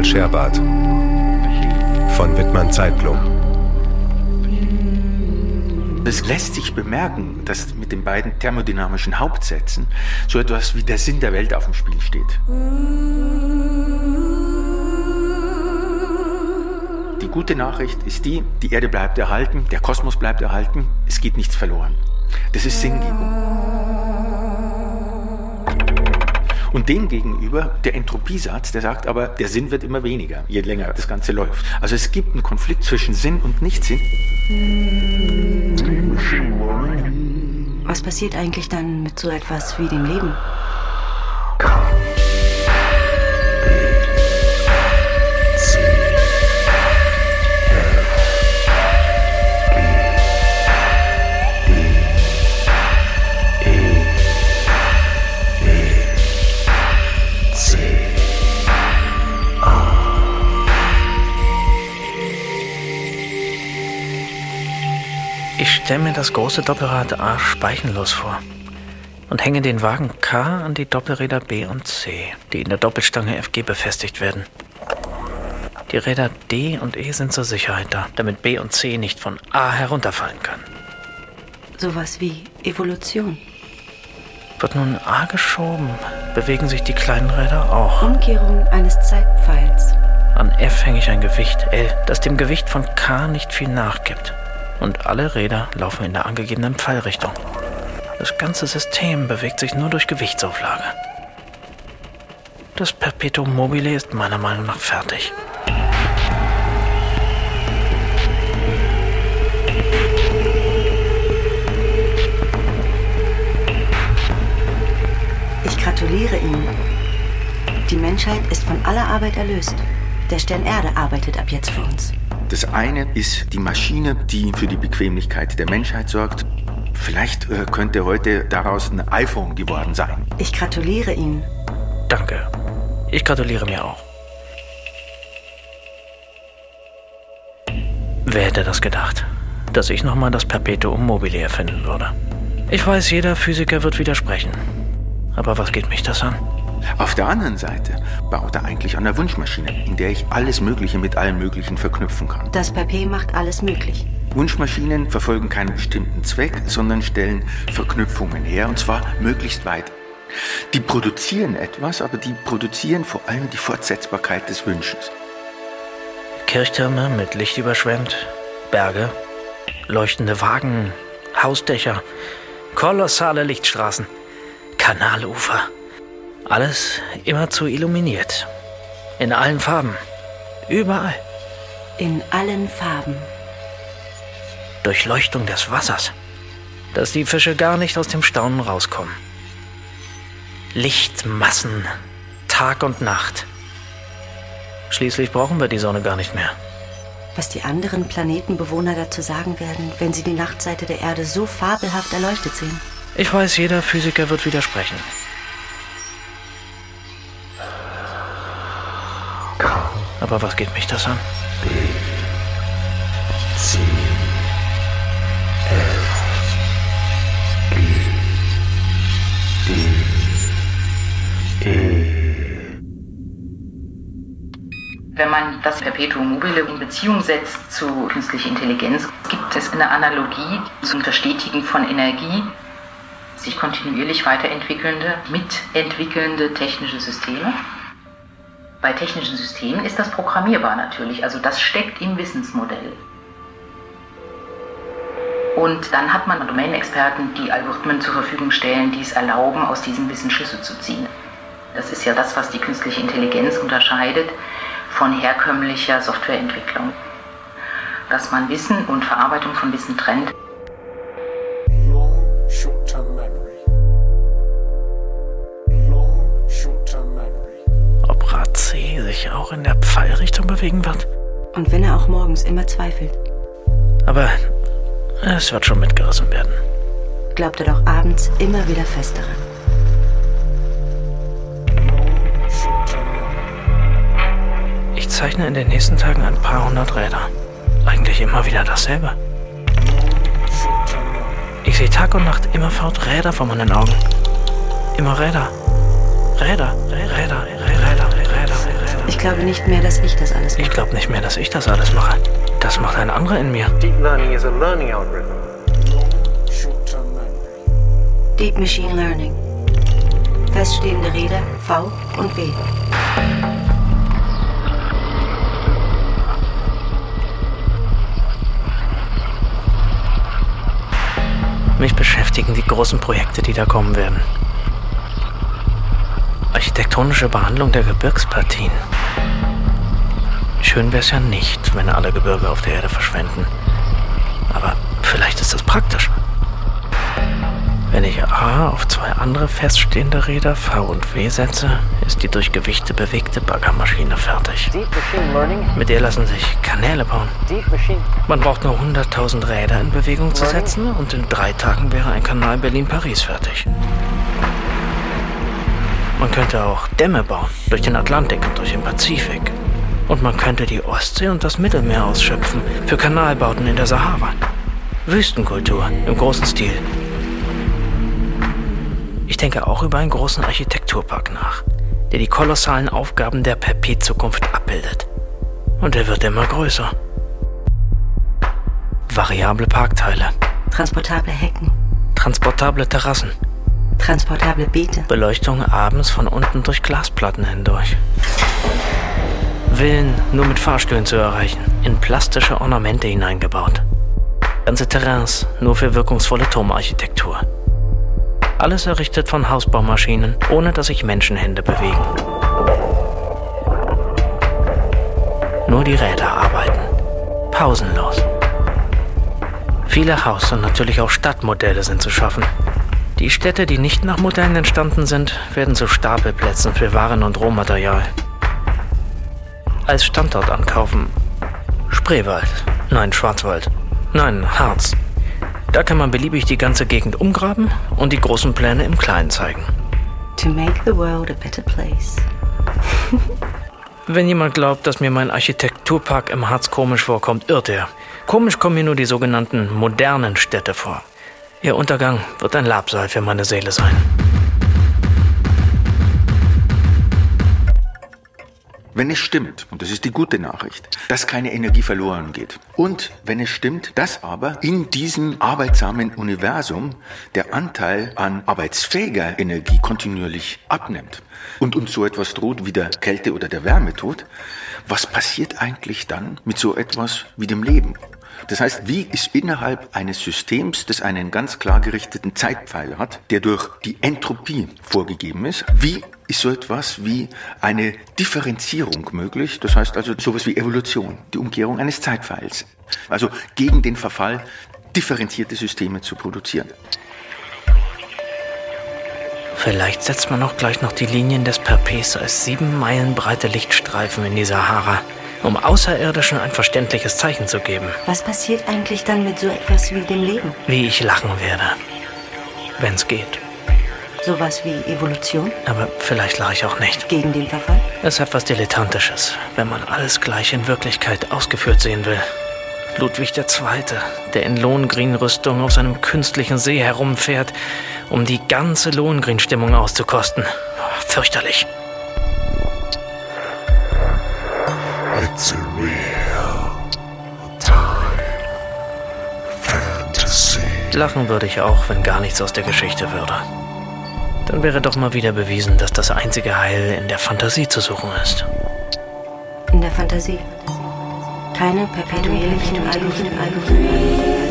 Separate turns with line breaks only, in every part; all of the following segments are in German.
Paul Scherbart. Von Wittmann Zeitblom.
Es lässt sich bemerken, dass mit den beiden thermodynamischen Hauptsätzen so etwas wie der Sinn der Welt auf dem Spiel steht. Die gute Nachricht ist die, die Erde bleibt erhalten, der Kosmos bleibt erhalten, es geht nichts verloren. Das ist Sinngebung. Und dem gegenüber der Entropiesatz, der sagt aber, der Sinn wird immer weniger, je länger das Ganze läuft. Also es gibt einen Konflikt zwischen Sinn und Nichtsinn.
Was passiert eigentlich dann mit so etwas wie dem Leben?
Stelle mir das große Doppelrad A speichenlos vor und hänge den Wagen K an die Doppelräder B und C, die in der Doppelstange FG befestigt werden. Die Räder D und E sind zur Sicherheit da, damit B und C nicht von A herunterfallen können.
Sowas wie Evolution.
Wird nun A geschoben, bewegen sich die kleinen Räder auch.
Umkehrung eines Zeitpfeils.
An F hänge ich ein Gewicht L, das dem Gewicht von K nicht viel nachgibt. Und alle Räder laufen in der angegebenen Pfeilrichtung. Das ganze System bewegt sich nur durch Gewichtsauflage. Das Perpetuum mobile ist meiner Meinung nach fertig.
Ich gratuliere Ihnen. Die Menschheit ist von aller Arbeit erlöst. Der Stern Erde arbeitet ab jetzt für uns.
Das eine ist die Maschine, die für die Bequemlichkeit der Menschheit sorgt. Vielleicht äh, könnte heute daraus ein iPhone geworden sein.
Ich gratuliere Ihnen.
Danke. Ich gratuliere mir auch. Wer hätte das gedacht, dass ich nochmal das Perpetuum mobile erfinden würde? Ich weiß, jeder Physiker wird widersprechen. Aber was geht mich das an?
Auf der anderen Seite baut er eigentlich an der Wunschmaschine, in der ich alles Mögliche mit allem Möglichen verknüpfen kann.
Das Papier macht alles möglich.
Wunschmaschinen verfolgen keinen bestimmten Zweck, sondern stellen Verknüpfungen her, und zwar möglichst weit. Die produzieren etwas, aber die produzieren vor allem die Fortsetzbarkeit des Wünschens.
Kirchtürme mit Licht überschwemmt, Berge, leuchtende Wagen, Hausdächer, kolossale Lichtstraßen, Kanalufer. Alles immerzu illuminiert. In allen Farben. Überall.
In allen Farben.
Durchleuchtung des Wassers. Dass die Fische gar nicht aus dem Staunen rauskommen. Lichtmassen. Tag und Nacht. Schließlich brauchen wir die Sonne gar nicht mehr.
Was die anderen Planetenbewohner dazu sagen werden, wenn sie die Nachtseite der Erde so fabelhaft erleuchtet sehen.
Ich weiß, jeder Physiker wird widersprechen. Aber was geht mich das an?
Wenn man das Perpetuum mobile in Beziehung setzt zu künstlicher Intelligenz, gibt es eine Analogie zum Verstetigen von Energie, sich kontinuierlich weiterentwickelnde, mitentwickelnde technische Systeme. Bei technischen Systemen ist das programmierbar natürlich, also das steckt im Wissensmodell. Und dann hat man Domänenexperten, die Algorithmen zur Verfügung stellen, die es erlauben, aus diesem Wissen Schlüsse zu ziehen. Das ist ja das, was die künstliche Intelligenz unterscheidet von herkömmlicher Softwareentwicklung. Dass man Wissen und Verarbeitung von Wissen trennt.
Sich auch in der Pfeilrichtung bewegen wird?
Und wenn er auch morgens immer zweifelt,
Aber es wird schon mitgerissen werden.
glaubt er doch abends immer wieder fest daran.
Ich zeichne in den nächsten Tagen ein paar hundert Räder. Eigentlich immer wieder dasselbe. Ich sehe Tag und Nacht immerfort Räder vor meinen Augen. Immer Räder. Räder, Räder,
glaube nicht mehr, dass ich das alles
Ich
mache.
glaube nicht mehr, dass ich das alles mache. Das macht ein anderer in mir.
Deep learning is a learning algorithm.
Deep Machine Learning. Feststehende Räder V und W.
Mich beschäftigen die großen Projekte, die da kommen werden. Architektonische Behandlung der Gebirgspartien. Schön wäre es ja nicht, wenn alle Gebirge auf der Erde verschwenden. Aber vielleicht ist das praktisch. Wenn ich A auf zwei andere feststehende Räder V und W setze, ist die durch Gewichte bewegte Baggermaschine fertig. Mit der lassen sich Kanäle bauen. Man braucht nur 100.000 Räder in Bewegung zu setzen und in drei Tagen wäre ein Kanal Berlin-Paris fertig. Man könnte auch Dämme bauen, durch den Atlantik und durch den Pazifik. Und man könnte die Ostsee und das Mittelmeer ausschöpfen für Kanalbauten in der Sahara. Wüstenkultur im großen Stil. Ich denke auch über einen großen Architekturpark nach, der die kolossalen Aufgaben der Perpet-Zukunft abbildet. Und er wird immer größer. Variable Parkteile,
Transportable Hecken.
transportable Terrassen,
Transportable Beete.
Beleuchtung abends von unten durch Glasplatten hindurch. Villen nur mit Fahrstühlen zu erreichen, in plastische Ornamente hineingebaut. Ganze Terrains nur für wirkungsvolle Turmarchitektur. Alles errichtet von Hausbaumaschinen, ohne dass sich Menschenhände bewegen. Nur die Räder arbeiten. Pausenlos. Viele Haus- und natürlich auch Stadtmodelle sind zu schaffen. Die Städte, die nicht nach Modellen entstanden sind, werden zu Stapelplätzen für Waren und Rohmaterial. Als Standort ankaufen. Spreewald. Nein, Schwarzwald. Nein, Harz. Da kann man beliebig die ganze Gegend umgraben und die großen Pläne im Kleinen zeigen.
To make the world a better place.
Wenn jemand glaubt, dass mir mein Architekturpark im Harz komisch vorkommt, irrt er. Komisch kommen mir nur die sogenannten modernen Städte vor. Ihr Untergang wird ein Labsal für meine Seele sein.
Wenn es stimmt, und das ist die gute Nachricht, dass keine Energie verloren geht. Und wenn es stimmt, dass aber in diesem arbeitsamen Universum der Anteil an arbeitsfähiger Energie kontinuierlich abnimmt und uns so etwas droht wie der Kälte oder der Wärmetod, was passiert eigentlich dann mit so etwas wie dem Leben? Das heißt, wie ist innerhalb eines Systems, das einen ganz klar gerichteten Zeitpfeil hat, der durch die Entropie vorgegeben ist, wie ist so etwas wie eine Differenzierung möglich? Das heißt also sowas wie Evolution, die Umkehrung eines Zeitpfeils. Also gegen den Verfall differenzierte Systeme zu produzieren.
Vielleicht setzt man auch gleich noch die Linien des Perpes als sieben Meilen breite Lichtstreifen in die Sahara, um Außerirdischen ein verständliches Zeichen zu geben,
Was passiert eigentlich dann mit so etwas wie dem Leben?
wie ich lachen werde. Wenn's geht.
Sowas wie Evolution
Aber vielleicht lache ich auch nicht.
gegen den Verfall?
Es hat was Dilettantisches, wenn man alles gleich in Wirklichkeit ausgeführt sehen will. Ludwig II., der in Lohengrin-Rüstung auf seinem künstlichen See herumfährt, um die ganze Lohengrin-Stimmung auszukosten. Fürchterlich.
It's a real time fantasy.
Lachen würde ich auch, wenn gar nichts aus der Geschichte würde. Dann wäre doch mal wieder bewiesen, dass das einzige Heil in der Fantasie zu suchen ist.
In der Fantasie. Keine perpetuierlichen Algorithmen.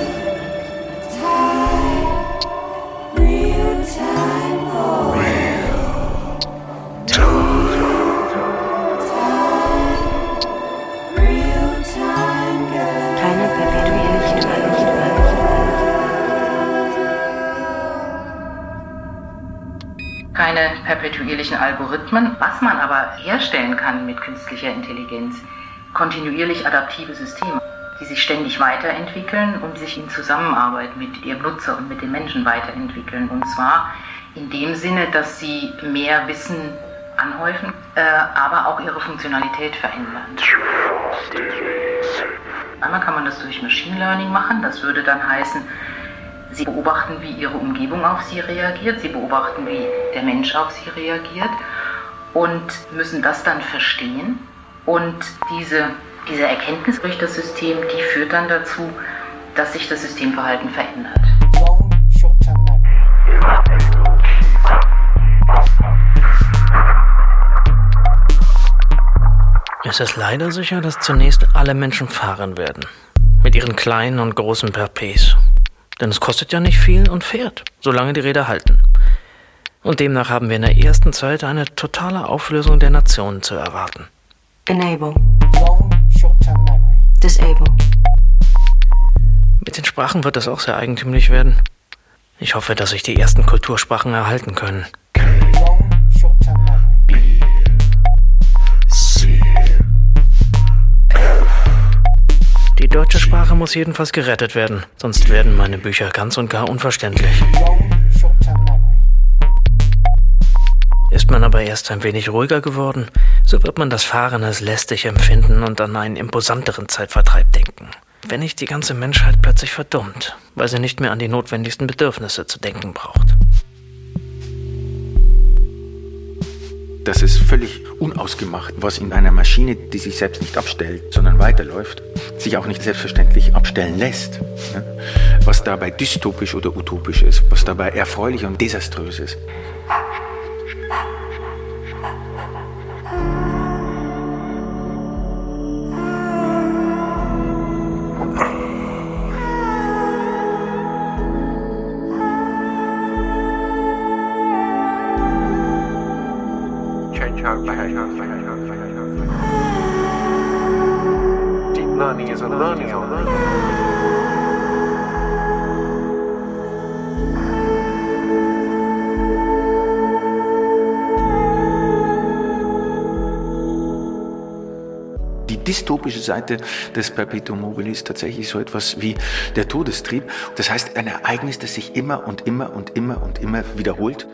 Perpetuierlichen Algorithmen. Was man aber herstellen kann mit künstlicher Intelligenz, kontinuierlich adaptive Systeme, die sich ständig weiterentwickeln und sich in Zusammenarbeit mit ihrem Nutzer und mit den Menschen weiterentwickeln. Und zwar in dem Sinne, dass sie mehr Wissen anhäufen, äh, aber auch ihre Funktionalität verändern. Einmal kann man das durch Machine Learning machen. Das würde dann heißen, Sie beobachten, wie Ihre Umgebung auf Sie reagiert. Sie beobachten, wie der Mensch auf Sie reagiert und müssen das dann verstehen. Und diese, diese Erkenntnis durch das System, die führt dann dazu, dass sich das Systemverhalten verändert.
Es ist leider sicher, dass zunächst alle Menschen fahren werden. Mit ihren kleinen und großen Perpes. Denn es kostet ja nicht viel und fährt, solange die Räder halten. Und demnach haben wir in der ersten Zeit eine totale Auflösung der Nationen zu erwarten.
Enable. Disable.
Mit den Sprachen wird es auch sehr eigentümlich werden. Ich hoffe, dass sich die ersten Kultursprachen erhalten können. Deutsche Sprache muss jedenfalls gerettet werden, sonst werden meine Bücher ganz und gar unverständlich. Ist man aber erst ein wenig ruhiger geworden, so wird man das Fahren als lästig empfinden und an einen imposanteren Zeitvertreib denken. Wenn nicht die ganze Menschheit plötzlich verdummt, weil sie nicht mehr an die notwendigsten Bedürfnisse zu denken braucht.
Das ist völlig unausgemacht, was in einer Maschine, die sich selbst nicht abstellt, sondern weiterläuft, sich auch nicht selbstverständlich abstellen lässt. Was dabei dystopisch oder utopisch ist, was dabei erfreulich und desaströs ist. Die dystopische Seite des Perpetuum mobile ist tatsächlich so etwas wie der Todestrieb. Das heißt, ein Ereignis, das sich immer und immer und immer und immer wiederholt,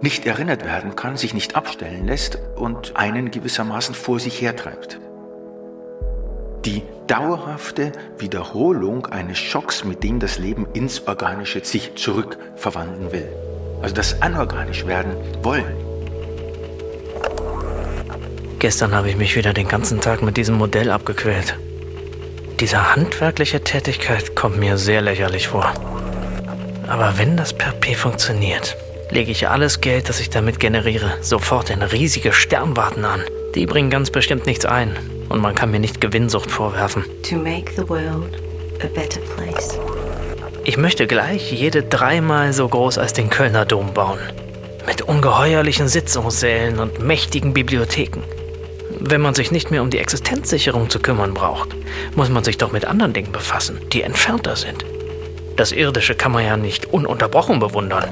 nicht erinnert werden kann, sich nicht abstellen lässt und einen gewissermaßen vor sich hertreibt. Die dauerhafte Wiederholung eines Schocks, mit dem das Leben ins Organische sich zurückverwandeln will. Also das anorganisch werden wollen.
Gestern habe ich mich wieder den ganzen Tag mit diesem Modell abgequält. Diese handwerkliche Tätigkeit kommt mir sehr lächerlich vor. Aber wenn das per P funktioniert, lege ich alles Geld, das ich damit generiere, sofort in riesige Sternwarten an. Die bringen ganz bestimmt nichts ein und man kann mir nicht Gewinnsucht vorwerfen. Ich möchte gleich jede dreimal so groß als den Kölner Dom bauen. Mit ungeheuerlichen Sitzungssälen und mächtigen Bibliotheken. Wenn man sich nicht mehr um die Existenzsicherung zu kümmern braucht, muss man sich doch mit anderen Dingen befassen, die entfernter sind. Das Irdische kann man ja nicht ununterbrochen bewundern.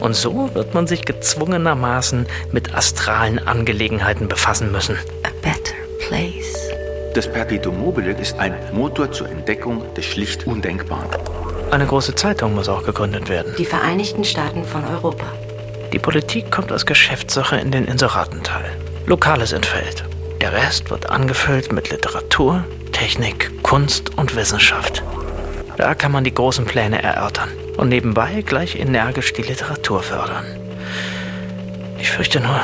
Und so wird man sich gezwungenermaßen mit astralen Angelegenheiten befassen müssen.
A.
Das Perpetuum mobile ist ein Motor zur Entdeckung des schlicht Undenkbaren.
Eine große Zeitung muss auch gegründet werden.
Die Vereinigten Staaten von Europa.
Die Politik kommt als Geschäftssache in den Inseratenteil. Lokales entfällt. Der Rest wird angefüllt mit Literatur, Technik, Kunst und Wissenschaft. Da kann man die großen Pläne erörtern und nebenbei gleich energisch die Literatur fördern. Ich fürchte nur,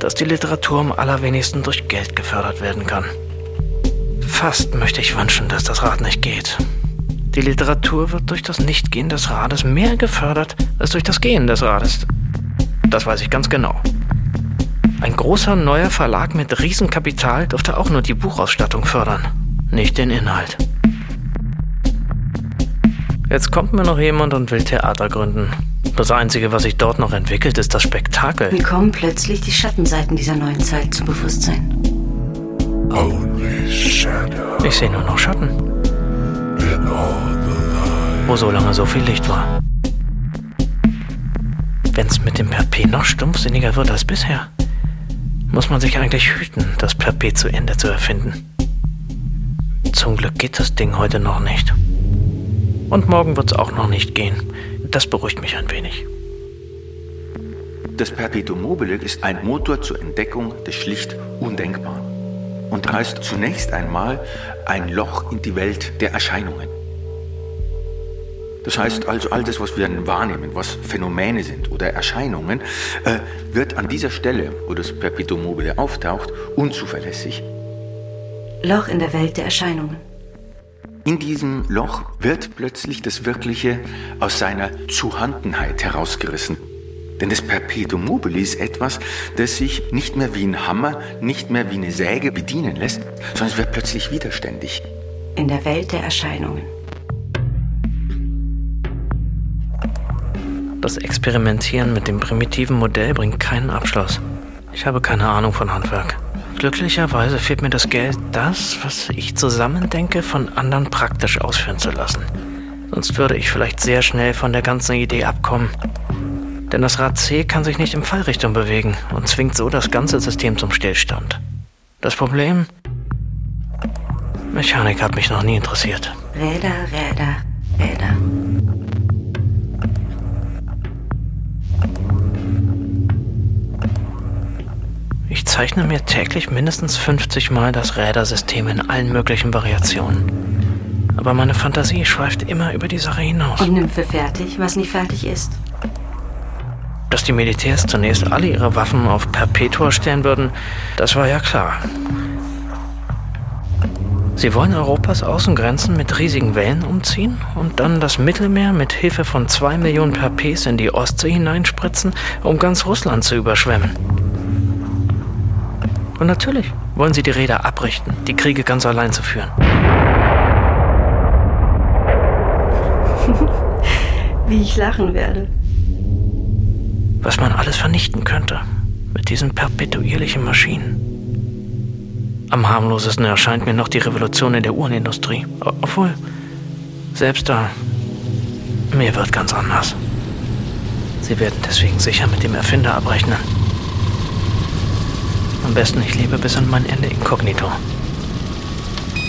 dass die Literatur am allerwenigsten durch Geld gefördert werden kann. Fast möchte ich wünschen, dass das Rad nicht geht. Die Literatur wird durch das Nichtgehen des Rades mehr gefördert als durch das Gehen des Rades. Das weiß ich ganz genau. Ein großer neuer Verlag mit Riesenkapital dürfte auch nur die Buchausstattung fördern, nicht den Inhalt. Jetzt kommt mir noch jemand und will Theater gründen. Das Einzige, was sich dort noch entwickelt, ist das Spektakel.
Mir kommen plötzlich die Schattenseiten dieser neuen Zeit zum Bewusstsein.
Ich sehe nur noch Schatten. Wo so lange so viel Licht war. wenn es mit dem Perpet noch stumpfsinniger wird als bisher, muss man sich eigentlich hüten, das Perpet zu Ende zu erfinden. Zum Glück geht das Ding heute noch nicht. Und morgen wird es auch noch nicht gehen. Das beruhigt mich ein wenig.
Das Perpetuum mobile ist ein Motor zur Entdeckung des schlicht Undenkbaren und reißt zunächst einmal ein Loch in die Welt der Erscheinungen. Das heißt also, all das, was wir wahrnehmen, was Phänomene sind oder Erscheinungen, äh, wird an dieser Stelle, wo das Perpetuum mobile auftaucht, unzuverlässig.
Loch in der Welt der Erscheinungen.
In diesem Loch wird plötzlich das Wirkliche aus seiner Zuhandenheit herausgerissen. Denn das Perpetuum mobile ist etwas, das sich nicht mehr wie ein Hammer, nicht mehr wie eine Säge bedienen lässt, sondern es wird plötzlich widerständig.
In der Welt der Erscheinungen.
Das Experimentieren mit dem primitiven Modell bringt keinen Abschluss. Ich habe keine Ahnung von Handwerk. Glücklicherweise fehlt mir das Geld, das, was ich zusammendenke, von anderen praktisch ausführen zu lassen. Sonst würde ich vielleicht sehr schnell von der ganzen Idee abkommen. Denn das Rad C kann sich nicht in Fallrichtung bewegen und zwingt so das ganze System zum Stillstand. Das Problem? Mechanik hat mich noch nie interessiert.
Räder, Räder, Räder.
Ich zeichne mir täglich mindestens 50 Mal das Rädersystem in allen möglichen Variationen. Aber meine Fantasie schweift immer über die Sache hinaus.
Und nimmt für fertig, was nie fertig ist.
Dass die Militärs zunächst alle ihre Waffen auf Perpetua stellen würden, das war ja klar. Sie wollen Europas Außengrenzen mit riesigen Wellen umziehen und dann das Mittelmeer mit Hilfe von zwei Millionen Perpes in die Ostsee hineinspritzen, um ganz Russland zu überschwemmen. Und natürlich wollen sie die Räder abrichten, die Kriege ganz allein zu führen.
Wie ich lachen werde.
Was man alles vernichten könnte mit diesen perpetuierlichen Maschinen. Am harmlosesten erscheint mir noch die Revolution in der Uhrenindustrie. Obwohl, selbst da, mir wird ganz anders. Sie werden deswegen sicher mit dem Erfinder abrechnen. Am besten, ich lebe bis an mein Ende inkognito.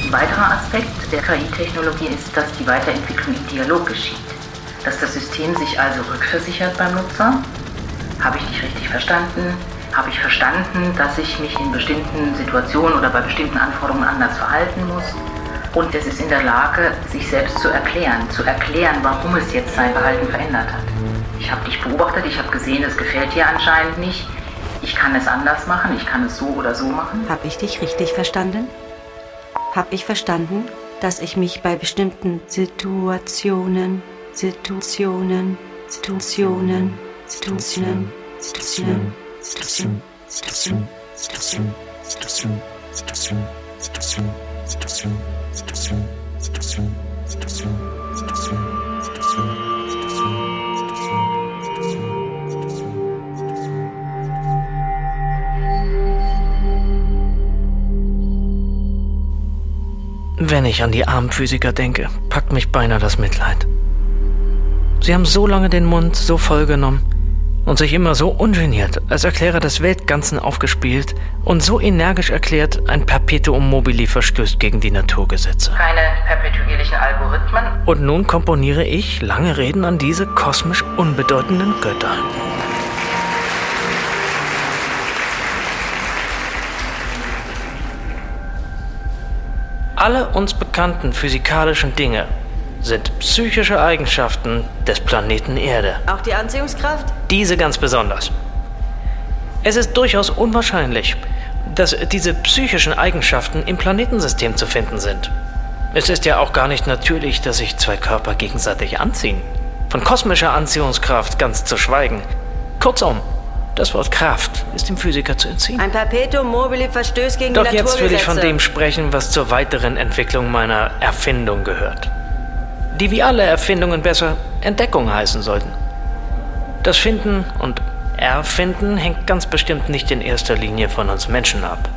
Ein weiterer Aspekt der KI-Technologie ist, dass die Weiterentwicklung im Dialog geschieht. Dass das System sich also rückversichert beim Nutzer. Habe ich dich richtig verstanden? Habe ich verstanden, dass ich mich in bestimmten Situationen oder bei bestimmten Anforderungen anders verhalten muss? Und es ist in der Lage, sich selbst zu erklären, zu erklären, warum es jetzt sein Verhalten verändert hat. Ich habe dich beobachtet, ich habe gesehen, es gefällt dir anscheinend nicht. Ich kann es anders machen, ich kann es so oder so machen.
Hab ich dich richtig verstanden? Hab ich verstanden, dass ich mich bei bestimmten Situationen, Situationen, Situationen, Situationen, Situationen, Situationen, Situationen, Situationen, Situationen, Situationen, Situationen, Situationen, Situationen, Situationen, Situationen, Situationen, Situationen,
Wenn ich an die armen Physiker denke, packt mich beinahe das Mitleid. Sie haben so lange den Mund so voll genommen und sich immer so ungeniert als Erklärer des Weltganzen aufgespielt und so energisch erklärt, ein Perpetuum mobile verstößt gegen die Naturgesetze.
Keine perpetuierlichen Algorithmen.
Und nun komponiere ich lange Reden an diese kosmisch unbedeutenden Götter. Alle uns bekannten physikalischen Dinge sind psychische Eigenschaften des Planeten Erde.
Auch die Anziehungskraft?
Diese ganz besonders. Es ist durchaus unwahrscheinlich, dass diese psychischen Eigenschaften im Planetensystem zu finden sind. Es ist ja auch gar nicht natürlich, dass sich zwei Körper gegenseitig anziehen. Von kosmischer Anziehungskraft ganz zu schweigen. Kurzum, das Wort Kraft ist dem Physiker zu entziehen.
Ein Perpetuum mobile verstößt gegen
Doch
die
jetzt will ich von
Naturgesetze.
dem sprechen, was zur weiteren Entwicklung meiner Erfindung gehört. Die wie alle Erfindungen besser Entdeckung heißen sollten. Das Finden und Erfinden hängt ganz bestimmt nicht in erster Linie von uns Menschen ab.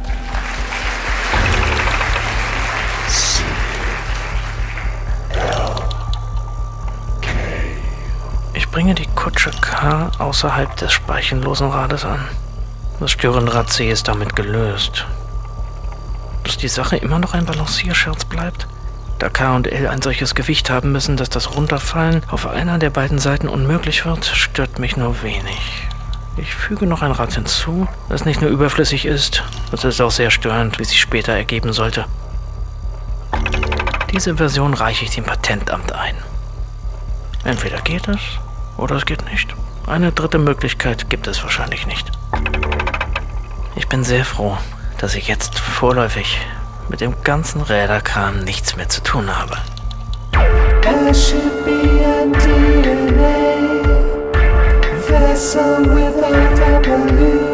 Ich bringe die Kutsche K außerhalb des speichenlosen Rades an. Das Störenrad C ist damit gelöst. Dass die Sache immer noch ein Balancierscherz bleibt? Da K und L ein solches Gewicht haben müssen, dass das Runterfallen auf einer der beiden Seiten unmöglich wird, stört mich nur wenig. Ich füge noch ein Rad hinzu, das nicht nur überflüssig ist, das ist auch sehr störend, wie sich später ergeben sollte. Diese Version reiche ich dem Patentamt ein. Entweder geht es oder es geht nicht. Eine dritte Möglichkeit gibt es wahrscheinlich nicht. Ich bin sehr froh, dass ich jetzt vorläufig mit dem ganzen Räderkram nichts mehr zu tun habe.
There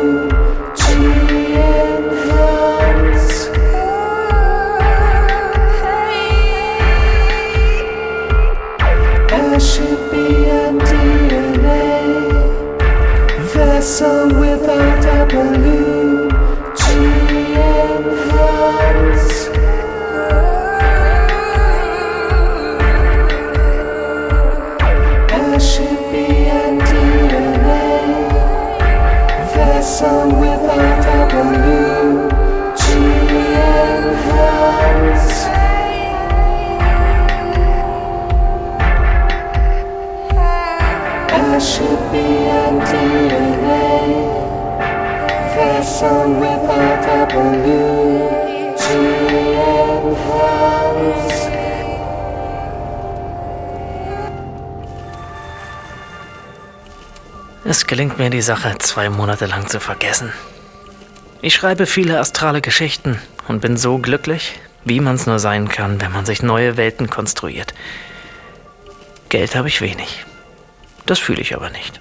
die Sache zwei Monate lang zu vergessen. Ich schreibe viele astrale Geschichten und bin so glücklich, wie man es nur sein kann, wenn man sich neue Welten konstruiert. Geld habe ich wenig. Das fühle ich aber nicht.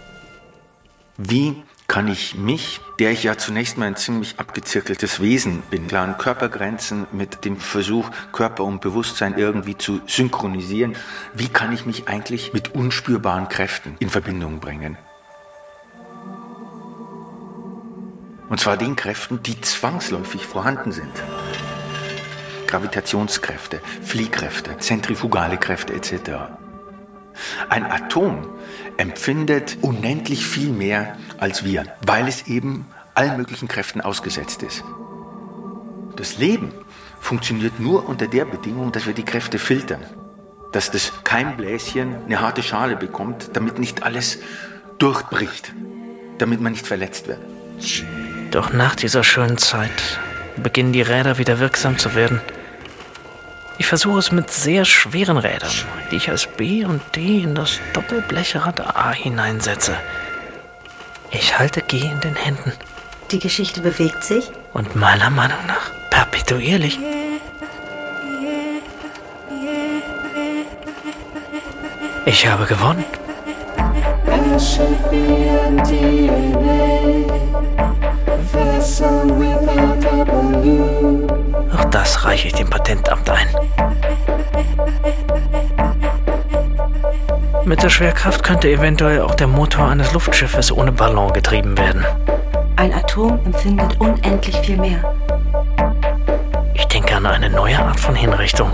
Wie kann ich mich, der ich ja zunächst mal ein ziemlich abgezirkeltes Wesen bin, klaren Körpergrenzen mit dem Versuch, Körper und Bewusstsein irgendwie zu synchronisieren, wie kann ich mich eigentlich mit unspürbaren Kräften in Verbindung bringen? Und zwar den Kräften, die zwangsläufig vorhanden sind. Gravitationskräfte, Fliehkräfte, zentrifugale Kräfte etc. Ein Atom empfindet unendlich viel mehr als wir, weil es eben allen möglichen Kräften ausgesetzt ist. Das Leben funktioniert nur unter der Bedingung, dass wir die Kräfte filtern. Dass das Keimbläschen eine harte Schale bekommt, damit nicht alles durchbricht, damit man nicht verletzt wird.
Doch nach dieser schönen Zeit beginnen die Räder wieder wirksam zu werden. Ich versuche es mit sehr schweren Rädern, die ich als B und D in das Doppelblechrad A hineinsetze. Ich halte G in den Händen
Die Geschichte bewegt sich.
und meiner Meinung nach perpetuierlich. Ich habe gewonnen. Auch das reiche ich dem Patentamt ein. Mit der Schwerkraft könnte eventuell auch der Motor eines Luftschiffes ohne Ballon getrieben werden.
Ein Atom empfindet unendlich viel mehr.
Ich denke an eine neue Art von Hinrichtung.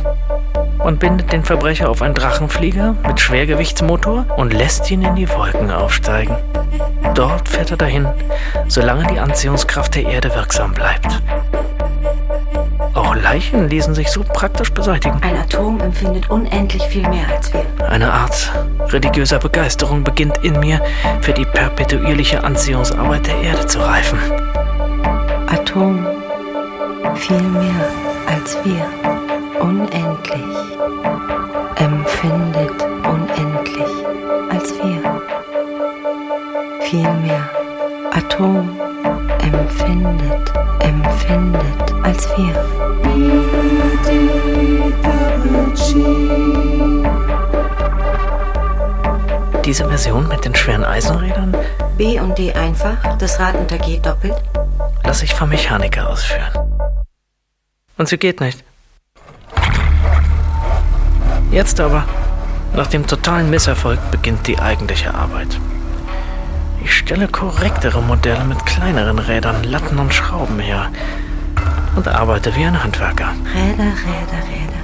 Man bindet den Verbrecher auf einen Drachenflieger mit Schwergewichtsmotor und lässt ihn in die Wolken aufsteigen. Dort fährt er dahin, solange die Anziehungskraft der Erde wirksam bleibt. Auch Leichen ließen sich so praktisch beseitigen.
Ein Atom empfindet unendlich viel mehr als wir.
Eine Art religiöser Begeisterung beginnt in mir, für die perpetuierliche Anziehungsarbeit der Erde zu reifen.
Rad unter G doppelt.
lasse ich vom Mechaniker ausführen. Und sie geht nicht. Jetzt aber, nach dem totalen Misserfolg, beginnt die eigentliche Arbeit. Ich stelle korrektere Modelle mit kleineren Rädern, Latten und Schrauben her und arbeite wie ein Handwerker.
Räder, Räder, Räder.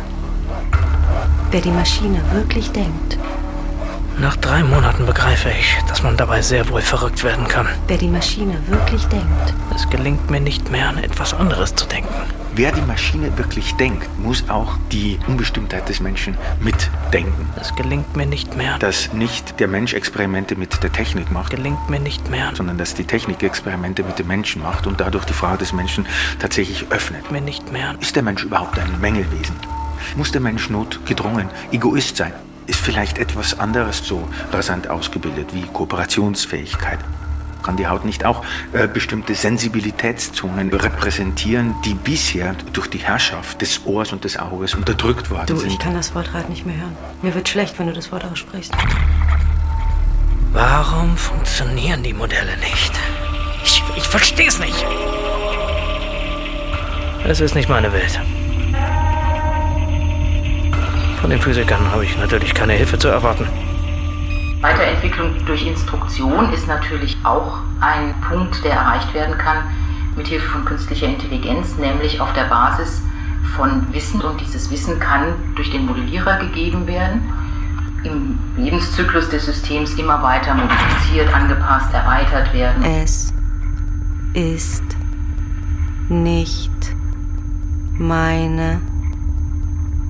Wer die Maschine wirklich denkt,
Nach drei Monaten begreife ich, dass man dabei sehr wohl verrückt werden kann.
Wer die Maschine wirklich denkt,
Es gelingt mir nicht mehr, an etwas anderes zu denken.
Wer die Maschine wirklich denkt, muss auch die Unbestimmtheit des Menschen mitdenken.
Es gelingt mir nicht mehr.
Dass nicht der Mensch Experimente mit der Technik macht,
gelingt mir nicht mehr.
sondern dass die Technik Experimente mit dem Menschen macht und dadurch die Frage des Menschen tatsächlich öffnet.
Mir nicht mehr.
Ist der Mensch überhaupt ein Mängelwesen? Muss der Mensch notgedrungen Egoist sein? Ist vielleicht etwas anderes so rasant ausgebildet wie Kooperationsfähigkeit? Kann die Haut nicht auch äh, bestimmte Sensibilitätszonen repräsentieren, die bisher durch die Herrschaft des Ohrs und des Auges unterdrückt worden
du,
sind?
ich kann das Wort Rat nicht mehr hören. Mir wird schlecht, wenn du das Wort aussprichst.
Warum funktionieren die Modelle nicht? Ich, ich verstehe es nicht. Es ist nicht meine Welt. Von den Physikern habe ich natürlich keine Hilfe zu erwarten.
Weiterentwicklung durch Instruktion ist natürlich auch ein Punkt, der erreicht werden kann mit Hilfe von künstlicher Intelligenz, nämlich auf der Basis von Wissen. Und dieses Wissen kann durch den Modellierer gegeben werden, im Lebenszyklus des Systems immer weiter modifiziert, angepasst, erweitert werden.
Es ist nicht meine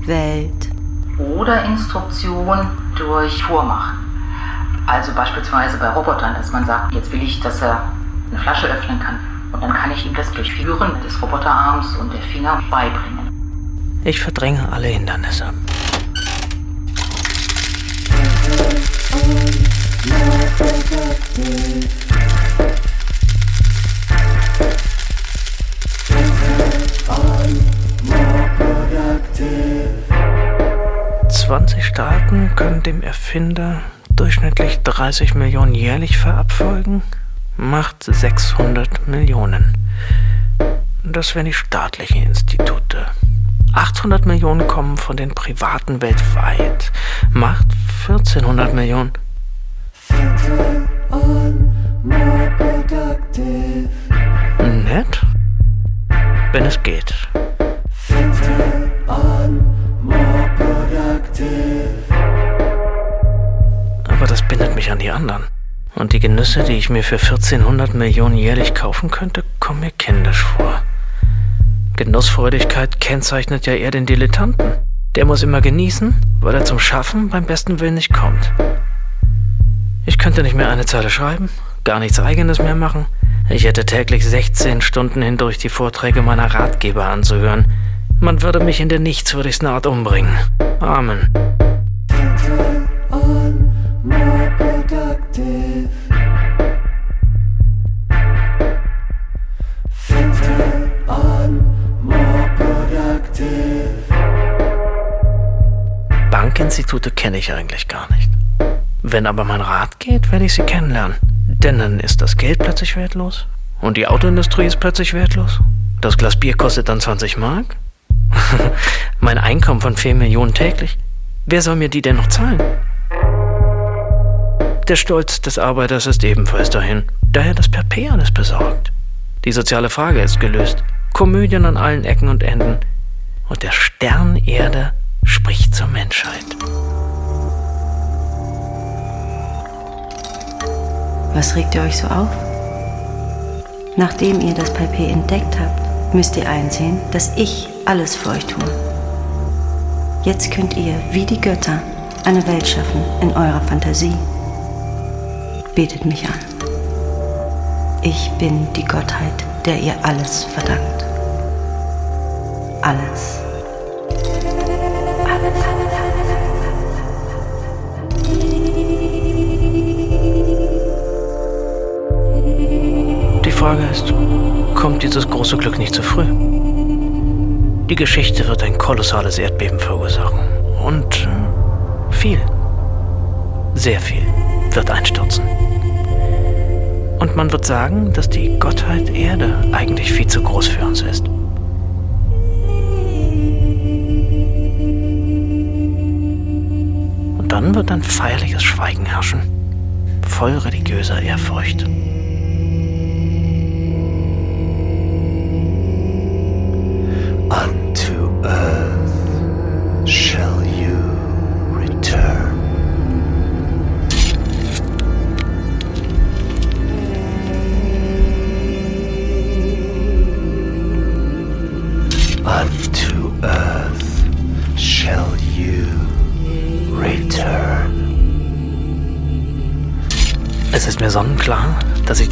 Welt.
Oder Instruktion durch Vormachen. Also beispielsweise bei Robotern, dass man sagt, jetzt will ich, dass er eine Flasche öffnen kann. Und dann kann ich ihm das durch Führen des Roboterarms und der Finger beibringen.
Ich verdränge alle Hindernisse. Zwanzig Staaten können dem Erfinder durchschnittlich 30 Millionen jährlich verabfolgen, macht 600 Millionen. Das wären die staatlichen Institute. 800 Millionen kommen von den privaten weltweit, macht 1400 Millionen. Nett, wenn es geht. Die anderen. Und die Genüsse, die ich mir für 1400 Millionen jährlich kaufen könnte, kommen mir kindisch vor. Genussfreudigkeit kennzeichnet ja eher den Dilettanten. Der muss immer genießen, weil er zum Schaffen beim besten Willen nicht kommt. Ich könnte nicht mehr eine Zeile schreiben, gar nichts Eigenes mehr machen. Ich hätte täglich 16 Stunden hindurch die Vorträge meiner Ratgeber anzuhören. Man würde mich in der nichtswürdigsten Art umbringen. Amen. Bankinstitute kenne ich eigentlich gar nicht. Wenn aber mein Rat geht, werde ich sie kennenlernen. Denn dann ist das Geld plötzlich wertlos. Und die Autoindustrie ist plötzlich wertlos. Das Glas Bier kostet dann 20 Mark. mein Einkommen von 4 Millionen täglich. Wer soll mir die denn noch zahlen? Der Stolz des Arbeiters ist ebenfalls dahin. Daher das Perpe alles besorgt. Die soziale Frage ist gelöst. Komödien an allen Ecken und Enden. Und der Stern Erde spricht zur Menschheit.
Was regt ihr euch so auf? Nachdem ihr das Papier entdeckt habt, müsst ihr einsehen, dass ich alles für euch tue. Jetzt könnt ihr, wie die Götter, eine Welt schaffen in eurer Fantasie. Betet mich an. Ich bin die Gottheit, der ihr alles verdankt. Alles.
Frage ist, kommt dieses große Glück nicht zu früh? Die Geschichte wird ein kolossales Erdbeben verursachen. Und äh, viel, sehr viel wird einstürzen. Und man wird sagen, dass die Gottheit Erde eigentlich viel zu groß für uns ist. Und dann wird ein feierliches Schweigen herrschen, voll religiöser Ehrfurcht.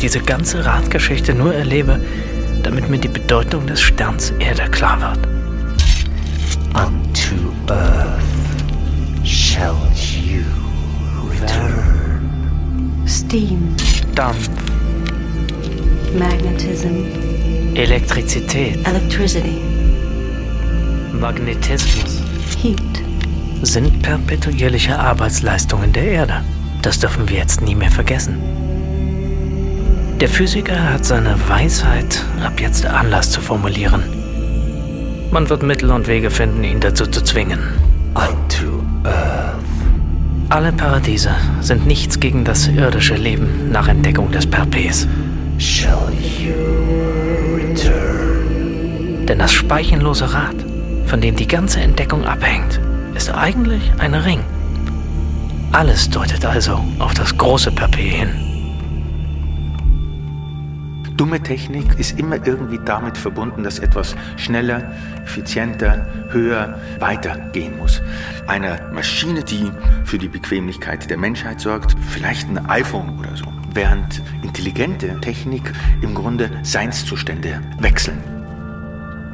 Diese ganze Radgeschichte nur erlebe, damit mir die Bedeutung des Sterns Erde klar wird. Unto earth shall you return.
Steam,
Dampf,
magnetism,
Elektrizität,
electricity,
Magnetismus
heat.
sind perpetuierliche Arbeitsleistungen der Erde. Das dürfen wir jetzt nie mehr vergessen. Der Physiker hat seine Weisheit ab jetzt Anlass zu formulieren. Man wird Mittel und Wege finden, ihn dazu zu zwingen. Unto earth. Alle Paradiese sind nichts gegen das irdische Leben nach Entdeckung des Perpes. Shall you return? Denn das speichenlose Rad, von dem die ganze Entdeckung abhängt, ist eigentlich ein Ring. Alles deutet also auf das große Perpe hin.
Dumme Technik ist immer irgendwie damit verbunden, dass etwas schneller, effizienter, höher, weiter gehen muss. Eine Maschine, die für die Bequemlichkeit der Menschheit sorgt, vielleicht ein iPhone oder so. Während intelligente Technik im Grunde Seinszustände wechseln.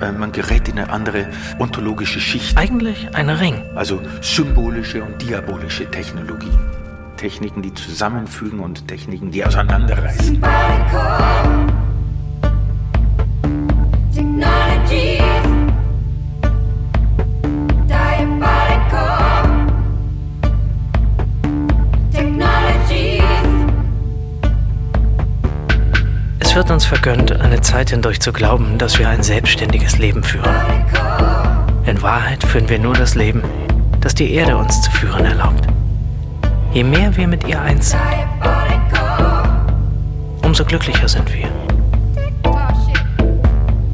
Äh, Man gerät in eine andere ontologische Schicht.
Eigentlich ein Ring.
Also symbolische und diabolische Technologie. Techniken, die zusammenfügen und Techniken, die auseinanderreißen.
Wird uns vergönnt, eine Zeit hindurch zu glauben, dass wir ein selbstständiges Leben führen. In Wahrheit führen wir nur das Leben, das die Erde uns zu führen erlaubt. Je mehr wir mit ihr eins sind, umso glücklicher sind wir.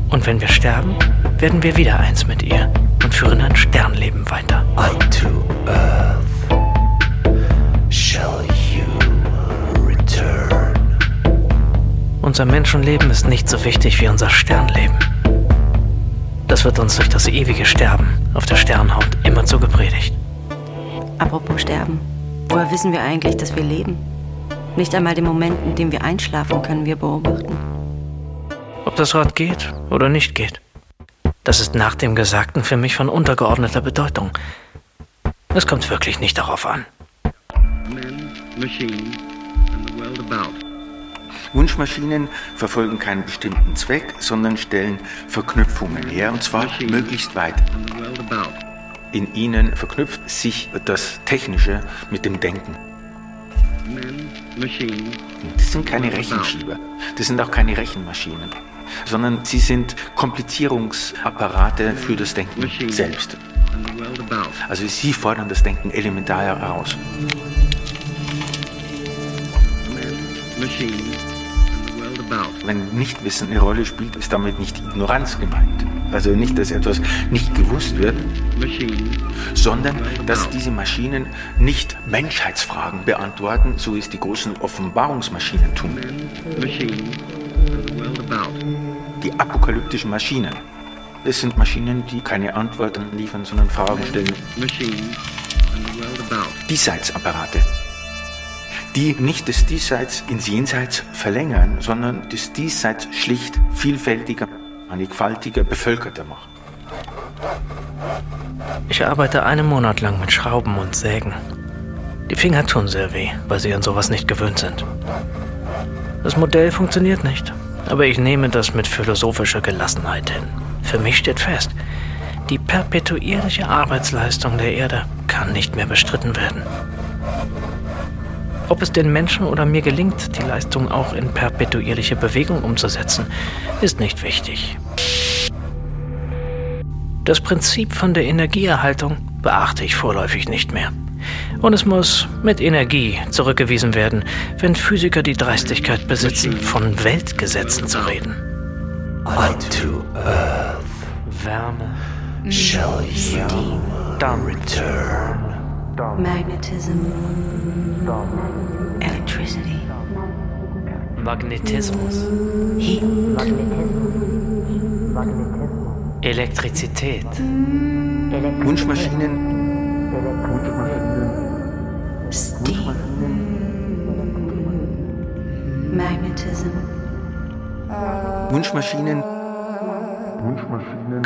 Und wenn wir sterben, werden wir wieder eins mit ihr und führen ein Sternleben weiter. Unto earth shall Unser Menschenleben ist nicht so wichtig wie unser Sternleben. Das wird uns durch das ewige Sterben auf der Sternhaut immer so gepredigt.
Apropos Sterben. Woher wissen wir eigentlich, dass wir leben? Nicht einmal den Moment, in dem wir einschlafen, können wir beobachten.
Ob das Rad geht oder nicht geht, das ist nach dem Gesagten für mich von untergeordneter Bedeutung. Es kommt wirklich nicht darauf an.
men, machines, and the world about.
Wunschmaschinen verfolgen keinen bestimmten Zweck, sondern stellen Verknüpfungen her, und zwar möglichst weit. In ihnen verknüpft sich das Technische mit dem Denken. Das sind keine Rechenschieber, das sind auch keine Rechenmaschinen, sondern sie sind Komplizierungsapparate für das Denken selbst. Also sie fordern das Denken elementar heraus.
Men,
Wenn Nichtwissen eine Rolle spielt, ist damit nicht Ignoranz gemeint. Also nicht, dass etwas nicht gewusst wird, sondern dass diese Maschinen nicht Menschheitsfragen beantworten, so es die großen Offenbarungsmaschinen tun. Die apokalyptischen Maschinen. Es sind Maschinen, die keine Antworten liefern, sondern Fragen stellen. Diesseitsapparate, die nicht das Diesseits ins Jenseits verlängern, sondern das Diesseits schlicht vielfältiger, mannigfaltiger, bevölkerter machen.
Ich arbeite einen Monat lang mit Schrauben und Sägen. Die Finger tun sehr weh, weil sie an sowas nicht gewöhnt sind. Das Modell funktioniert nicht, aber ich nehme das mit philosophischer Gelassenheit hin. Für mich steht fest, die perpetuierliche Arbeitsleistung der Erde kann nicht mehr bestritten werden. Ob es den Menschen oder mir gelingt, die Leistung auch in perpetuierliche Bewegung umzusetzen, ist nicht wichtig. Das Prinzip von der Energieerhaltung beachte ich vorläufig nicht mehr. Und es muss mit Energie zurückgewiesen werden, wenn Physiker die Dreistigkeit besitzen, von Weltgesetzen zu reden. Unto earth. Wärme. Shall you return.
Magnetism, electricity,
Magnetismus.
heat.
Elektrizität.
Wunschmaschinen,
Steam. Magnetism.
Wunschmaschinen,
Durch Machine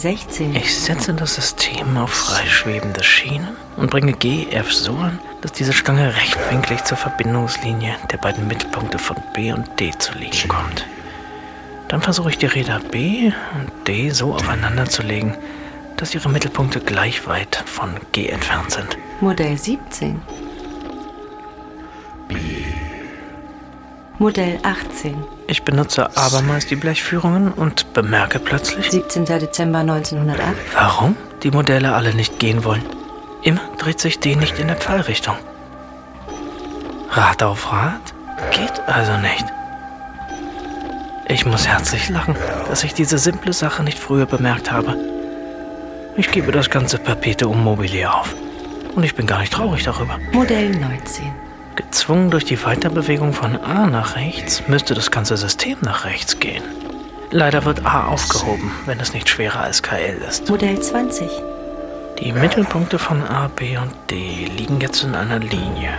16.
Ich setze das System auf freischwebende Schienen und bringe GF so an, dass diese Stange rechtwinklig zur Verbindungslinie der beiden Mittelpunkte von B und D zu liegen kommt. Dann versuche ich die Räder B und D so aufeinander zu legen, dass ihre Mittelpunkte gleich weit von G entfernt sind.
Modell 17. Modell 18.
Ich benutze abermals die Blechführungen und bemerke plötzlich,
17. Dezember 1908.
warum die Modelle alle nicht gehen wollen. Immer dreht sich D nicht in der Pfeilrichtung. Rad auf Rad geht also nicht. Ich muss herzlich lachen, dass ich diese simple Sache nicht früher bemerkt habe. Ich gebe das ganze Perpetuum mobile auf. Und ich bin gar nicht traurig darüber.
Modell 19.
Gezwungen durch die Weiterbewegung von A nach rechts, müsste das ganze System nach rechts gehen. Leider wird A aufgehoben, wenn es nicht schwerer als KL ist.
Modell 20.
Die Mittelpunkte von A, B und D liegen jetzt in einer Linie.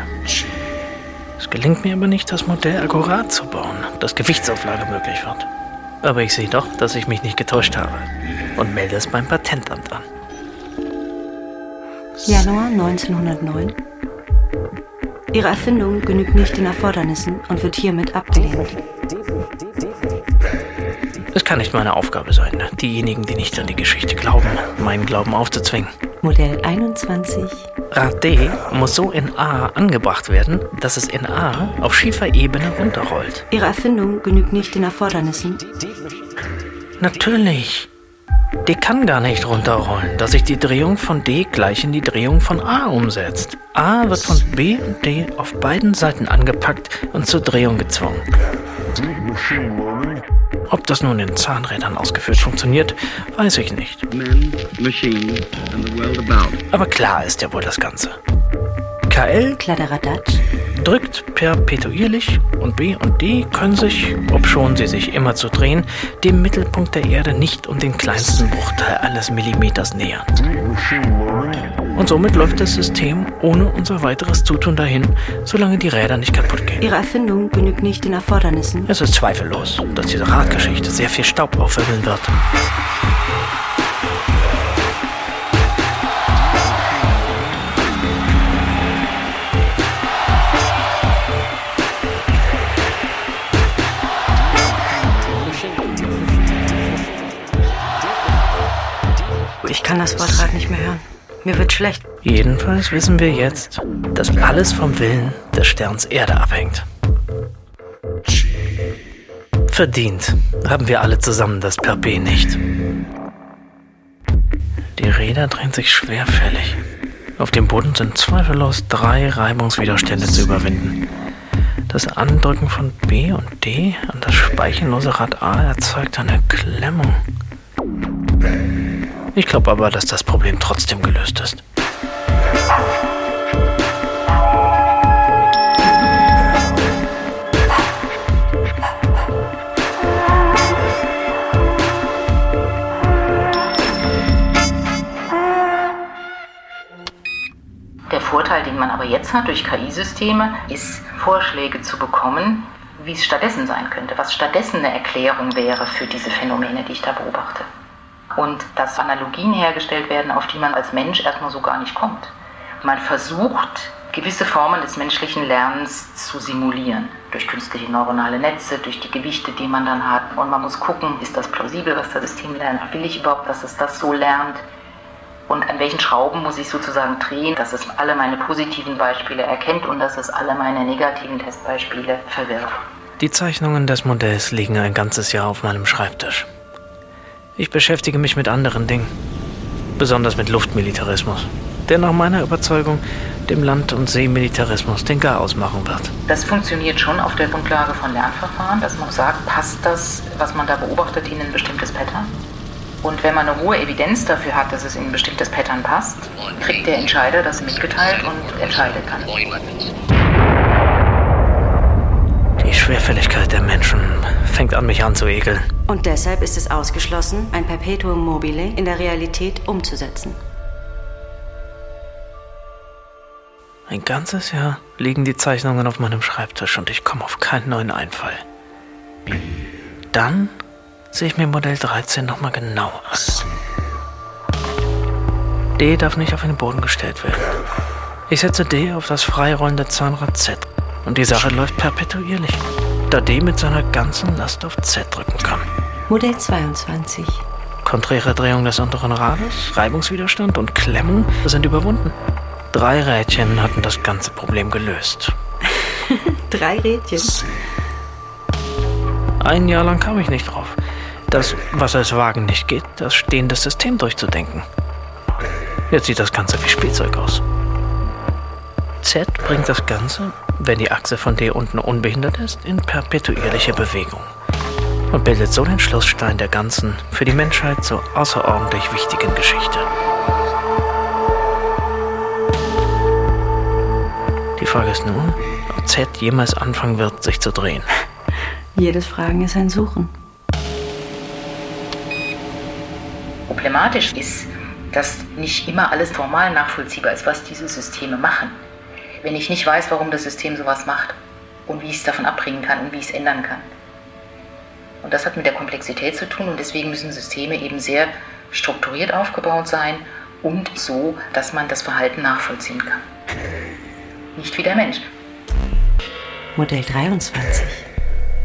Es gelingt mir aber nicht, das Modell akkurat zu bauen, dass Gewichtsauflage möglich wird. Aber ich sehe doch, dass ich mich nicht getäuscht habe und melde es beim Patentamt an.
Januar 1909. Ihre Erfindung genügt nicht den Erfordernissen und wird hiermit abgelehnt.
Es kann nicht meine Aufgabe sein, diejenigen, die nicht an die Geschichte glauben, meinen Glauben aufzuzwingen.
Modell 21.
Rad D muss so in A angebracht werden, dass es in A auf schiefer Ebene runterrollt.
Ihre Erfindung genügt nicht den Erfordernissen.
Natürlich. D kann gar nicht runterrollen, da sich die Drehung von D gleich in die Drehung von A umsetzt. A wird von B und D auf beiden Seiten angepackt und zur Drehung gezwungen. Ob das nun in Zahnrädern ausgeführt funktioniert, weiß ich nicht. Aber klar ist ja wohl das Ganze. KL
Kladderadatsch.
drückt perpetuierlich und B und D können sich, obschon sie sich immer zu drehen, dem Mittelpunkt der Erde nicht um den kleinsten Bruchteil eines Millimeters nähern. Und somit läuft das System ohne unser weiteres Zutun dahin, solange die Räder nicht kaputt gehen.
Ihre Erfindung genügt nicht den Erfordernissen.
Es ist zweifellos, dass diese Radgeschichte sehr viel Staub aufwirbeln wird.
Kann das Wort Rad nicht mehr hören. Mir wird schlecht.
Jedenfalls wissen wir jetzt, dass alles vom Willen des Sterns Erde abhängt. Verdient haben wir alle zusammen das Per B nicht. Die Räder drehen sich schwerfällig. Auf dem Boden sind zweifellos drei Reibungswiderstände zu überwinden. Das Andrücken von B und D an das speichenlose Rad A erzeugt eine Klemmung. Ich glaube aber, dass das Problem trotzdem gelöst ist.
Der Vorteil, den man aber jetzt hat durch KI-Systeme, ist Vorschläge zu bekommen, wie es stattdessen sein könnte, was stattdessen eine Erklärung wäre für diese Phänomene, die ich da beobachte. Und dass Analogien hergestellt werden, auf die man als Mensch erstmal so gar nicht kommt. Man versucht, gewisse Formen des menschlichen Lernens zu simulieren. Durch künstliche neuronale Netze, durch die Gewichte, die man dann hat. Und man muss gucken, ist das plausibel, was das System lernt? Will ich überhaupt, dass es das so lernt? Und an welchen Schrauben muss ich sozusagen drehen, dass es alle meine positiven Beispiele erkennt und dass es alle meine negativen Testbeispiele verwirft.
Die Zeichnungen des Modells liegen ein ganzes Jahr auf meinem Schreibtisch. Ich beschäftige mich mit anderen Dingen, besonders mit Luftmilitarismus, der nach meiner Überzeugung dem Land- und Seemilitarismus den Garaus machen wird.
Das funktioniert schon auf der Grundlage von Lernverfahren, dass man sagt, passt das, was man da beobachtet, in ein bestimmtes Pattern? Und wenn man eine hohe Evidenz dafür hat, dass es in ein bestimmtes Pattern passt, kriegt der Entscheider das mitgeteilt und entscheidet dann.
Die Schwerfälligkeit der Menschen fängt an, mich anzuekeln.
Und deshalb ist es ausgeschlossen, ein Perpetuum mobile in der Realität umzusetzen.
Ein ganzes Jahr liegen die Zeichnungen auf meinem Schreibtisch und ich komme auf keinen neuen Einfall. Dann sehe ich mir Modell 13 nochmal genau an. D darf nicht auf den Boden gestellt werden. Ich setze D auf das freirollende Zahnrad Z und die Sache läuft perpetuierlich, da D mit seiner ganzen Last auf Z drücken kann.
Modell 22.
Konträre Drehung des unteren Rades, Reibungswiderstand und Klemmung sind überwunden. Drei Rädchen hatten das ganze Problem gelöst.
Drei Rädchen.
Ein Jahr lang kam ich nicht drauf. Das, was als Wagen nicht geht, das stehende System durchzudenken. Jetzt sieht das Ganze wie Spielzeug aus. Z bringt das Ganze, wenn die Achse von D unten unbehindert ist, in perpetuierliche Bewegung und bildet so den Schlussstein der ganzen, für die Menschheit so außerordentlich wichtigen Geschichte. Die Frage ist nur, ob Z jemals anfangen wird, sich zu drehen.
Jedes Fragen ist ein Suchen.
Problematisch ist, dass nicht immer alles formal nachvollziehbar ist, was diese Systeme machen. Wenn ich nicht weiß, warum das System sowas macht und wie ich es davon abbringen kann und wie ich es ändern kann. Und das hat mit der Komplexität zu tun und deswegen müssen Systeme eben sehr strukturiert aufgebaut sein und so, dass man das Verhalten nachvollziehen kann. Nicht wie der Mensch.
Modell 23.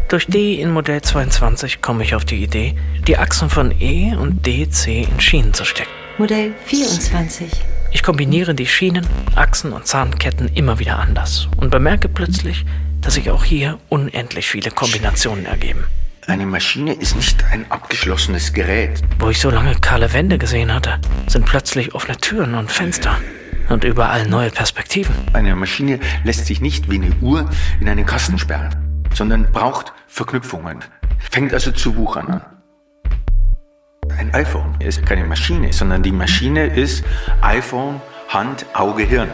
Durch D in Modell 22 komme ich auf die Idee, die Achsen von E und DC in Schienen zu stecken.
Modell 24.
Ich kombiniere die Schienen, Achsen und Zahnketten immer wieder anders und bemerke plötzlich, dass sich auch hier unendlich viele Kombinationen ergeben.
Eine Maschine ist nicht ein abgeschlossenes Gerät.
Wo ich so lange kahle Wände gesehen hatte, sind plötzlich offene Türen und Fenster und überall neue Perspektiven.
Eine Maschine lässt sich nicht wie eine Uhr in einen Kasten sperren, sondern braucht Verknüpfungen. Fängt also zu wuchern an. Ein iPhone ist keine Maschine, sondern die Maschine ist iPhone, Hand, Auge, Hirn.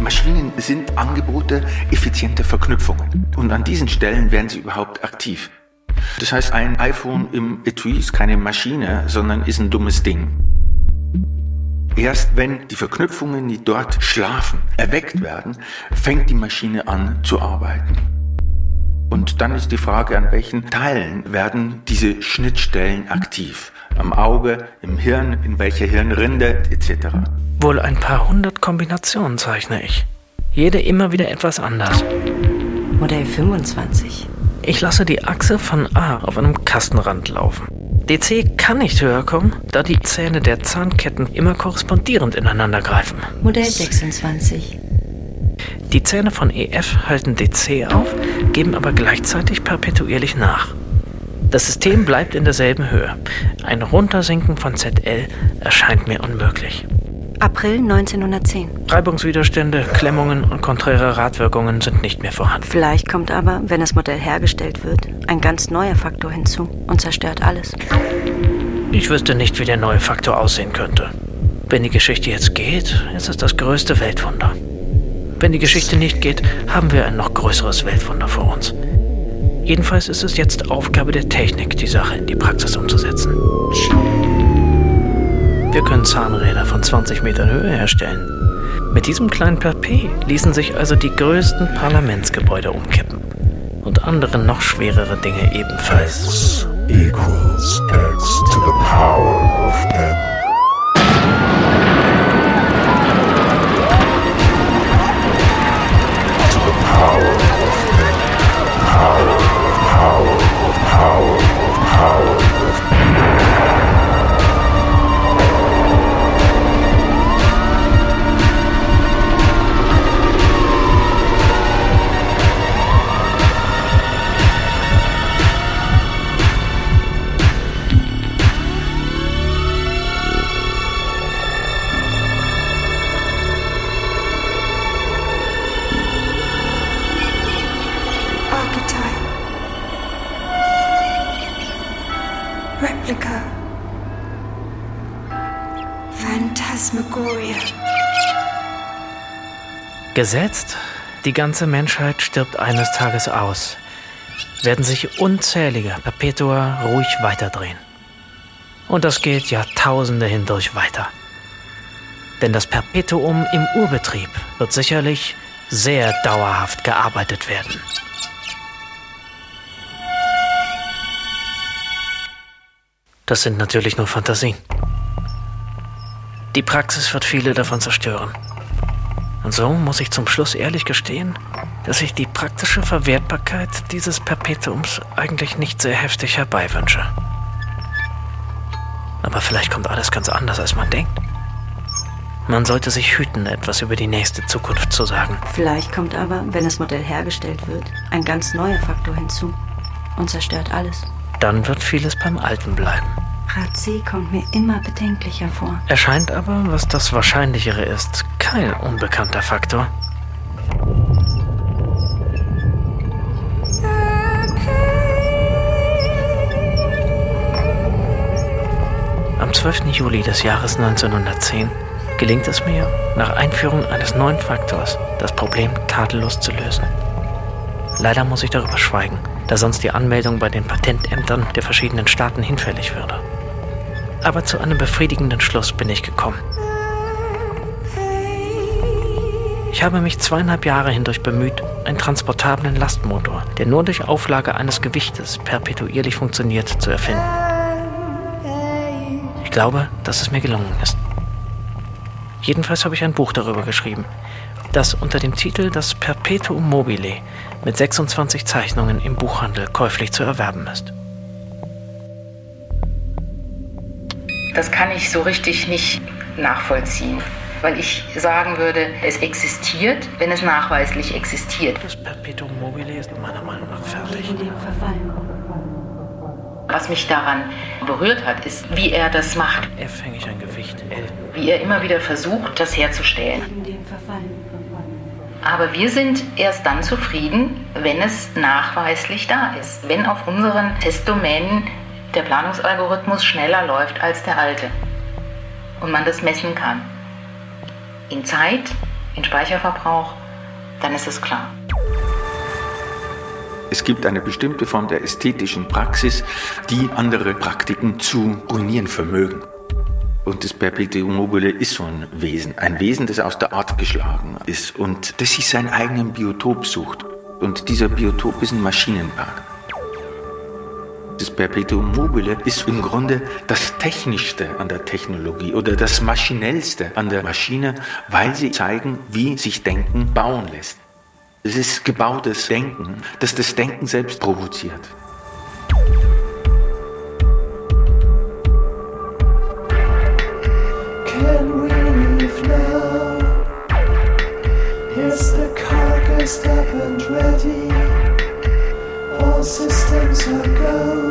Maschinen sind Angebote effizienter Verknüpfungen. Und an diesen Stellen werden sie überhaupt aktiv. Das heißt, ein iPhone im Etui ist keine Maschine, sondern ist ein dummes Ding. Erst wenn die Verknüpfungen, die dort schlafen, erweckt werden, fängt die Maschine an zu arbeiten. Und dann ist die Frage, an welchen Teilen werden diese Schnittstellen aktiv? Am Auge, im Hirn, in welcher Hirnrinde etc.
Wohl ein paar hundert Kombinationen zeichne ich. Jede immer wieder etwas anders.
Modell 25.
Ich lasse die Achse von A auf einem Kastenrand laufen. DC kann nicht höher kommen, da die Zähne der Zahnketten immer korrespondierend ineinander greifen.
Modell 26.
Die Zähne von EF halten DC auf, geben aber gleichzeitig perpetuierlich nach. Das System bleibt in derselben Höhe. Ein Runtersinken von ZL erscheint mir unmöglich.
April 1910.
Reibungswiderstände, Klemmungen und konträre Radwirkungen sind nicht mehr vorhanden.
Vielleicht kommt aber, wenn das Modell hergestellt wird, ein ganz neuer Faktor hinzu und zerstört alles.
Ich wüsste nicht, wie der neue Faktor aussehen könnte. Wenn die Geschichte jetzt geht, ist es das größte Weltwunder. Wenn die Geschichte nicht geht, haben wir ein noch größeres Weltwunder vor uns. Jedenfalls ist es jetzt Aufgabe der Technik, die Sache in die Praxis umzusetzen. Wir können Zahnräder von 20 Metern Höhe herstellen. Mit diesem kleinen Papier ließen sich also die größten Parlamentsgebäude umkippen. Und andere noch schwerere Dinge ebenfalls.
equals x to the power of n. power power
Gesetzt, die ganze Menschheit stirbt eines Tages aus, werden sich unzählige Perpetua ruhig weiterdrehen. Und das geht Jahrtausende hindurch weiter. Denn das Perpetuum im Urbetrieb wird sicherlich sehr dauerhaft gearbeitet werden. Das sind natürlich nur Fantasien. Die Praxis wird viele davon zerstören. Und so muss ich zum Schluss ehrlich gestehen, dass ich die praktische Verwertbarkeit dieses Perpetuums eigentlich nicht sehr heftig herbeiwünsche. Aber vielleicht kommt alles ganz anders, als man denkt. Man sollte sich hüten, etwas über die nächste Zukunft zu sagen.
Vielleicht kommt aber, wenn das Modell hergestellt wird, ein ganz neuer Faktor hinzu und zerstört alles.
Dann wird vieles beim Alten bleiben.
C kommt mir immer bedenklicher vor.
Erscheint aber, was das Wahrscheinlichere ist, kein unbekannter Faktor. Am 12. Juli des Jahres 1910 gelingt es mir, nach Einführung eines neuen Faktors das Problem tadellos zu lösen. Leider muss ich darüber schweigen, da sonst die Anmeldung bei den Patentämtern der verschiedenen Staaten hinfällig würde. Aber zu einem befriedigenden Schluss bin ich gekommen. Ich habe mich zweieinhalb Jahre hindurch bemüht, einen transportablen Lastmotor, der nur durch Auflage eines Gewichtes perpetuierlich funktioniert, zu erfinden. Ich glaube, dass es mir gelungen ist. Jedenfalls habe ich ein Buch darüber geschrieben, das unter dem Titel Das Perpetuum mobile mit 26 Zeichnungen im Buchhandel käuflich zu erwerben ist.
Das kann ich so richtig nicht nachvollziehen, weil ich sagen würde, es existiert, wenn es nachweislich existiert.
Das Perpetuum mobile ist meiner Meinung nach fertig.
In dem Verfall.
Was mich daran berührt hat, ist, wie er das macht,
F hänge ich ein Gewicht L.
wie er immer wieder versucht, das herzustellen.
In dem Verfall.
Aber wir sind erst dann zufrieden, wenn es nachweislich da ist. Wenn auf unseren Testdomänen der Planungsalgorithmus schneller läuft als der alte. Und man das messen kann. In Zeit, in Speicherverbrauch, dann ist es klar.
Es gibt eine bestimmte Form der ästhetischen Praxis, die andere Praktiken zu ruinieren vermögen. Und das Perpetuum mobile ist so ein Wesen, ein Wesen, das aus der Art geschlagen ist und das sich seinen eigenen Biotop sucht. Und dieser Biotop ist ein Maschinenpark. Das Perpetuum mobile ist im Grunde das Technischste an der Technologie oder das Maschinellste an der Maschine, weil sie zeigen, wie sich Denken bauen lässt. Es ist gebautes Denken, das das Denken selbst provoziert.
Can we leave now? Is the carcass up and ready? All systems are go.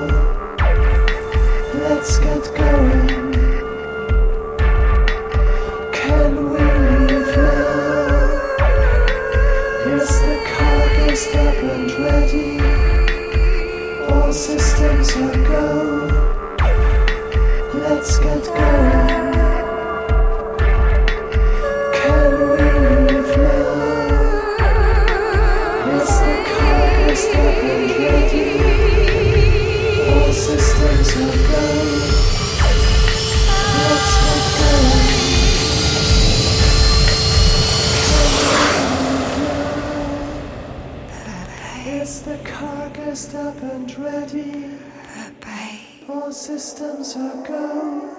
Systems are go.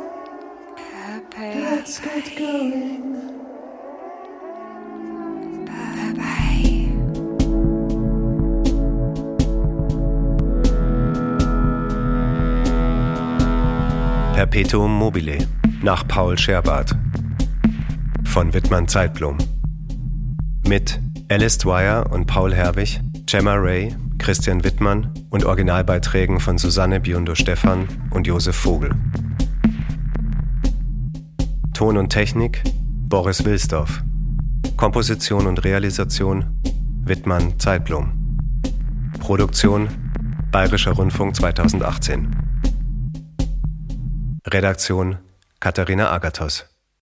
Let's get going.
Perpetuum mobile nach Paul Scherbart von Wittmann Zeitblom mit Alice Dwyer und Paul Herwig, Gemma Ray, Christian Wittmann und Originalbeiträgen von Susanne Biondo-Stephan und Josef Vogel. Ton und Technik Boris Wilsdorf. Komposition und Realisation Wittmann Zeitblom. Produktion Bayerischer Rundfunk 2018. Redaktion Katharina Agathos